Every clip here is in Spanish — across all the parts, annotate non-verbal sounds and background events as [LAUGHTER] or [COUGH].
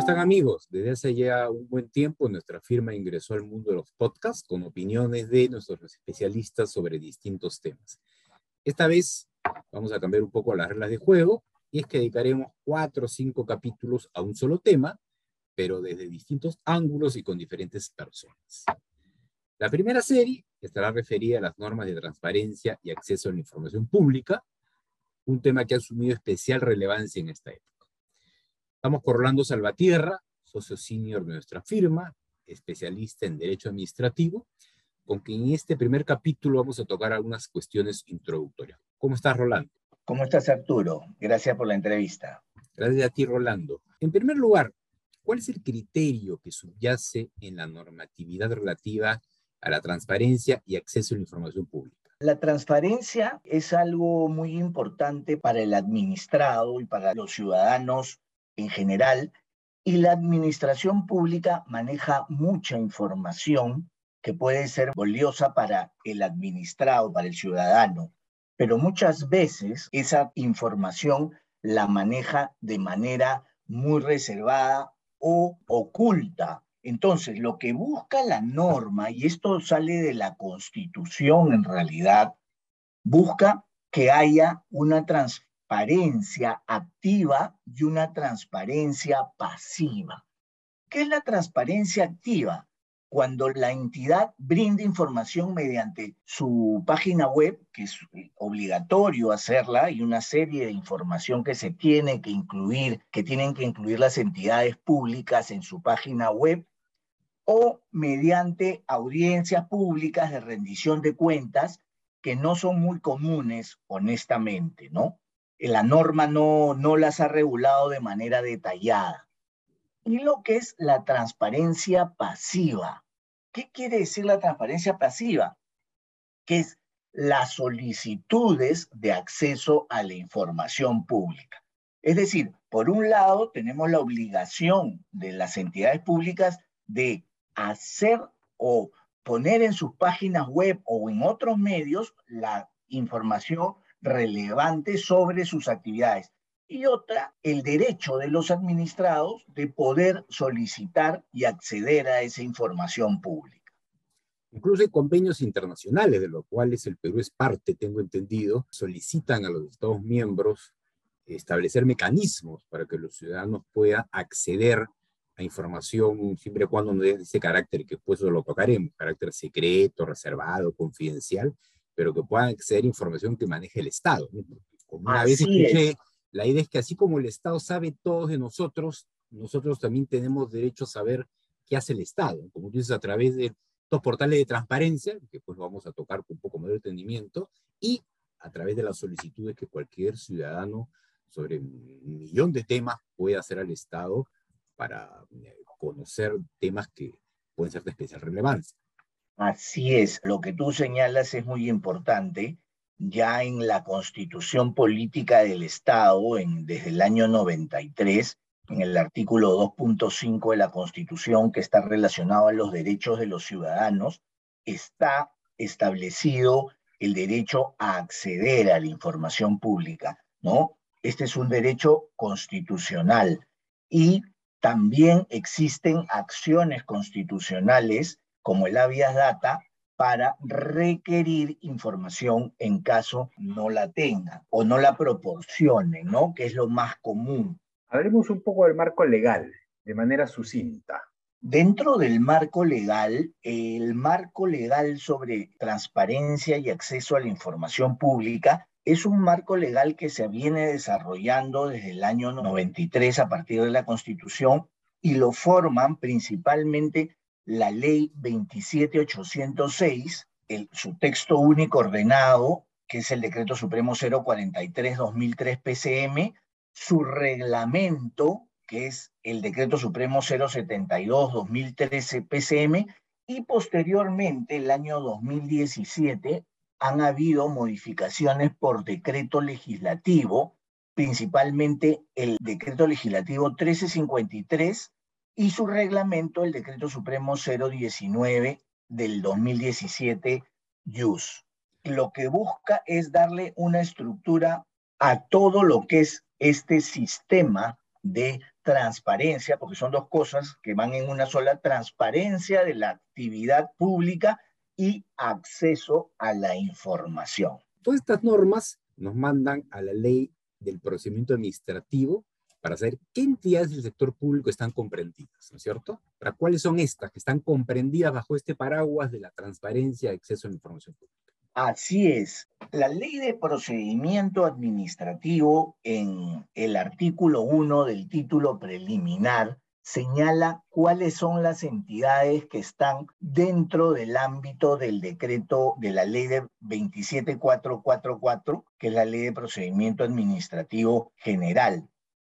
están amigos? Desde hace ya un buen tiempo nuestra firma ingresó al mundo de los podcasts con opiniones de nuestros especialistas sobre distintos temas. Esta vez vamos a cambiar un poco las reglas de juego y es que dedicaremos cuatro o cinco capítulos a un solo tema, pero desde distintos ángulos y con diferentes personas. La primera serie estará referida a las normas de transparencia y acceso a la información pública, un tema que ha asumido especial relevancia en esta época. Estamos con Orlando Salvatierra, socio senior de nuestra firma, especialista en Derecho Administrativo, con quien en este primer capítulo vamos a tocar algunas cuestiones introductorias. ¿Cómo estás, Rolando? ¿Cómo estás, Arturo? Gracias por la entrevista. Gracias a ti, Rolando. En primer lugar, ¿cuál es el criterio que subyace en la normatividad relativa a la transparencia y acceso a la información pública? La transparencia es algo muy importante para el administrado y para los ciudadanos en general, y la administración pública maneja mucha información que puede ser valiosa para el administrado, para el ciudadano, pero muchas veces esa información la maneja de manera muy reservada o oculta. Entonces, lo que busca la norma, y esto sale de la constitución en realidad, busca que haya una transparencia transparencia activa y una transparencia pasiva. ¿Qué es la transparencia activa? Cuando la entidad brinda información mediante su página web, que es obligatorio hacerla, y una serie de información que se tiene que incluir, que tienen que incluir las entidades públicas en su página web, o mediante audiencias públicas de rendición de cuentas, que no son muy comunes, honestamente, ¿no? La norma no, no las ha regulado de manera detallada. Y lo que es la transparencia pasiva. ¿Qué quiere decir la transparencia pasiva? Que es las solicitudes de acceso a la información pública. Es decir, por un lado, tenemos la obligación de las entidades públicas de hacer o poner en sus páginas web o en otros medios la información relevante sobre sus actividades. Y otra, el derecho de los administrados de poder solicitar y acceder a esa información pública. Incluso hay convenios internacionales, de los cuales el Perú es parte, tengo entendido, solicitan a los Estados miembros establecer mecanismos para que los ciudadanos puedan acceder a información siempre y cuando no es ese carácter que después lo tocaremos, carácter secreto, reservado, confidencial, pero que puedan acceder a información que maneje el Estado. Como una vez escuché, la idea es que así como el Estado sabe todo de nosotros, nosotros también tenemos derecho a saber qué hace el Estado. Como tú dices, a través de estos portales de transparencia, que pues vamos a tocar con un poco más de entendimiento, y a través de las solicitudes que cualquier ciudadano sobre un millón de temas puede hacer al Estado para eh, conocer temas que pueden ser de especial relevancia. Así es, lo que tú señalas es muy importante. Ya en la constitución política del Estado, en, desde el año 93, en el artículo 2.5 de la constitución que está relacionado a los derechos de los ciudadanos, está establecido el derecho a acceder a la información pública, ¿no? Este es un derecho constitucional y también existen acciones constitucionales como el habeas data para requerir información en caso no la tenga o no la proporcione, ¿no? Que es lo más común. Hablemos un poco del marco legal, de manera sucinta. Dentro del marco legal, el marco legal sobre transparencia y acceso a la información pública es un marco legal que se viene desarrollando desde el año 93 a partir de la Constitución y lo forman principalmente la ley 27806, el, su texto único ordenado, que es el decreto supremo 043-2003 PCM, su reglamento, que es el decreto supremo 072-2013 PCM, y posteriormente, el año 2017, han habido modificaciones por decreto legislativo, principalmente el decreto legislativo 1353 y su reglamento, el Decreto Supremo 019 del 2017, YUS. Lo que busca es darle una estructura a todo lo que es este sistema de transparencia, porque son dos cosas que van en una sola, transparencia de la actividad pública y acceso a la información. Todas estas normas nos mandan a la ley del procedimiento administrativo para saber qué entidades del sector público están comprendidas, ¿no es cierto? ¿Para cuáles son estas que están comprendidas bajo este paraguas de la transparencia y acceso a la información pública? Así es. La ley de procedimiento administrativo en el artículo 1 del título preliminar señala cuáles son las entidades que están dentro del ámbito del decreto de la ley de 27444, que es la ley de procedimiento administrativo general.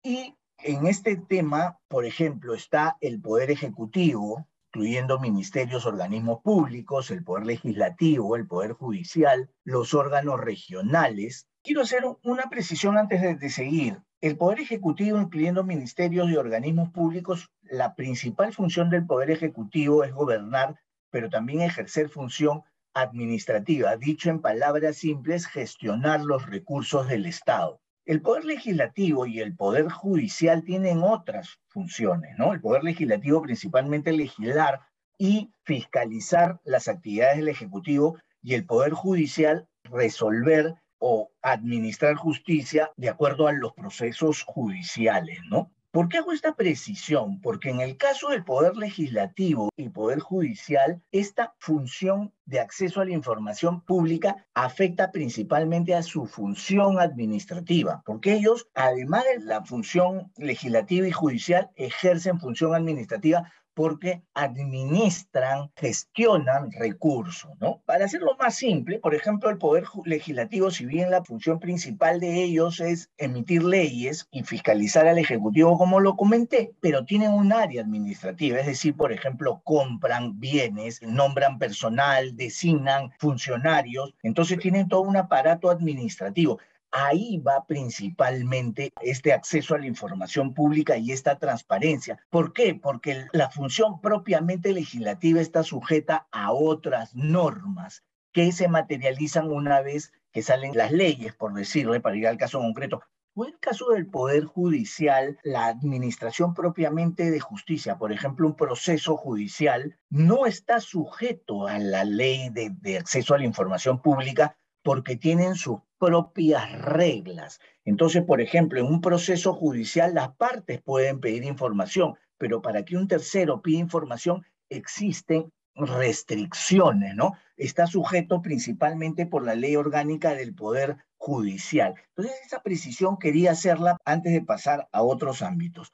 Y en este tema, por ejemplo, está el Poder Ejecutivo, incluyendo ministerios, organismos públicos, el Poder Legislativo, el Poder Judicial, los órganos regionales. Quiero hacer una precisión antes de, de seguir. El Poder Ejecutivo, incluyendo ministerios y organismos públicos, la principal función del Poder Ejecutivo es gobernar, pero también ejercer función administrativa, dicho en palabras simples, gestionar los recursos del Estado. El poder legislativo y el poder judicial tienen otras funciones, ¿no? El poder legislativo principalmente legislar y fiscalizar las actividades del Ejecutivo y el poder judicial resolver o administrar justicia de acuerdo a los procesos judiciales, ¿no? ¿Por qué hago esta precisión? Porque en el caso del Poder Legislativo y Poder Judicial, esta función de acceso a la información pública afecta principalmente a su función administrativa, porque ellos, además de la función legislativa y judicial, ejercen función administrativa porque administran, gestionan recursos, ¿no? Para hacerlo más simple, por ejemplo, el Poder Legislativo, si bien la función principal de ellos es emitir leyes y fiscalizar al Ejecutivo, como lo comenté, pero tienen un área administrativa, es decir, por ejemplo, compran bienes, nombran personal, designan funcionarios, entonces tienen todo un aparato administrativo. Ahí va principalmente este acceso a la información pública y esta transparencia. ¿Por qué? Porque la función propiamente legislativa está sujeta a otras normas que se materializan una vez que salen las leyes, por decirlo, para ir al caso concreto. En el caso del Poder Judicial, la administración propiamente de justicia, por ejemplo, un proceso judicial, no está sujeto a la ley de acceso a la información pública porque tienen sus propias reglas. Entonces, por ejemplo, en un proceso judicial las partes pueden pedir información, pero para que un tercero pida información existen restricciones, ¿no? Está sujeto principalmente por la ley orgánica del Poder Judicial. Entonces, esa precisión quería hacerla antes de pasar a otros ámbitos.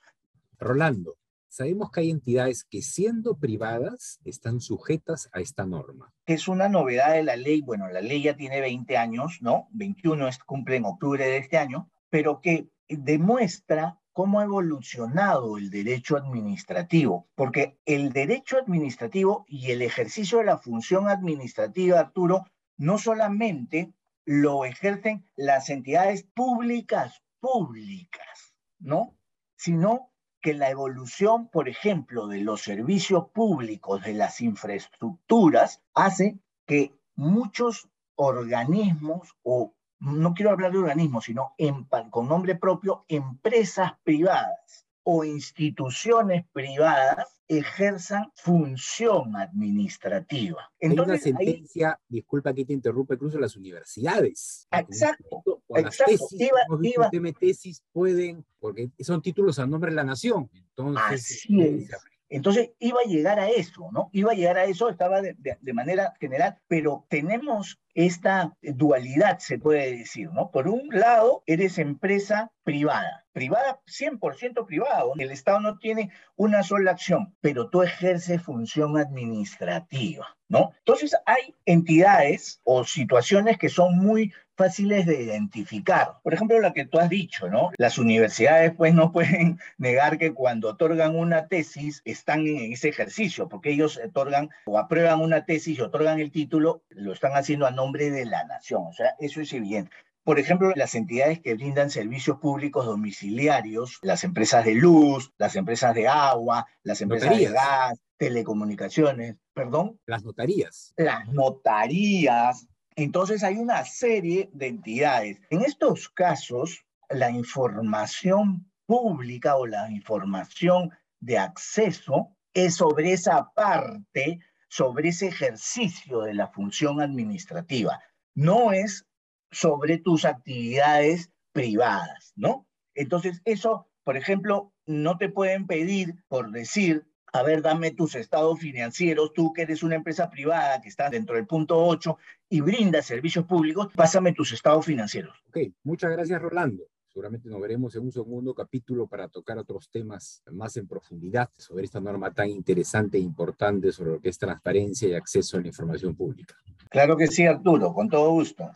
Rolando, sabemos que hay entidades que siendo privadas están sujetas a esta norma. Es una novedad de la ley, bueno, la ley ya tiene 20 años, ¿no? 21 es, cumple en octubre de este año, pero que demuestra cómo ha evolucionado el derecho administrativo, porque el derecho administrativo y el ejercicio de la función administrativa, Arturo, no solamente lo ejercen las entidades públicas, públicas, ¿no? Sino que la evolución, por ejemplo, de los servicios públicos, de las infraestructuras, hace que muchos organismos, o no quiero hablar de organismos, sino con nombre propio, empresas privadas o instituciones privadas ejerzan función administrativa. Entonces, Hay una sentencia, disculpa que te interrumpa, incluso las universidades. Exacto, exacto. Tesis, tesis pueden, porque son títulos a nombre de la nación. Entonces, Así es. Entonces iba a llegar a eso, ¿no? Iba a llegar a eso, estaba de, de, manera general, pero tenemos esta dualidad, se puede decir, ¿no? Por un lado, eres empresa privada, privada 100% privada, el Estado no tiene una sola acción, pero tú ejerces función administrativa, ¿no? Entonces hay entidades o situaciones que son muy fáciles de identificar. Por ejemplo, la que tú has dicho, ¿no? Las universidades pues no pueden [LAUGHS] negar que cuando otorgan una tesis están en ese ejercicio, porque ellos otorgan o aprueban una tesis y otorgan el título, lo están haciendo a nombre de la nación. O sea, eso es evidente. Por ejemplo, las entidades que brindan servicios públicos domiciliarios, las empresas de luz, las empresas de agua, las empresas de gas, telecomunicaciones, perdón. Las notarías. Las notarías, entonces hay una serie de entidades. En estos casos, la información pública o la información de acceso es sobre esa parte, sobre ese ejercicio de la función administrativa. No es sobre tus actividades privadas, ¿no? Entonces, eso, por ejemplo, no te pueden pedir por decir, a ver, dame tus estados financieros, tú que eres una empresa privada que está dentro del punto 8 y brinda servicios públicos, pásame tus estados financieros. Ok, muchas gracias Rolando. Seguramente nos veremos en un segundo capítulo para tocar otros temas más en profundidad sobre esta norma tan interesante e importante sobre lo que es transparencia y acceso a la información pública. Claro que sí, Arturo, con todo gusto.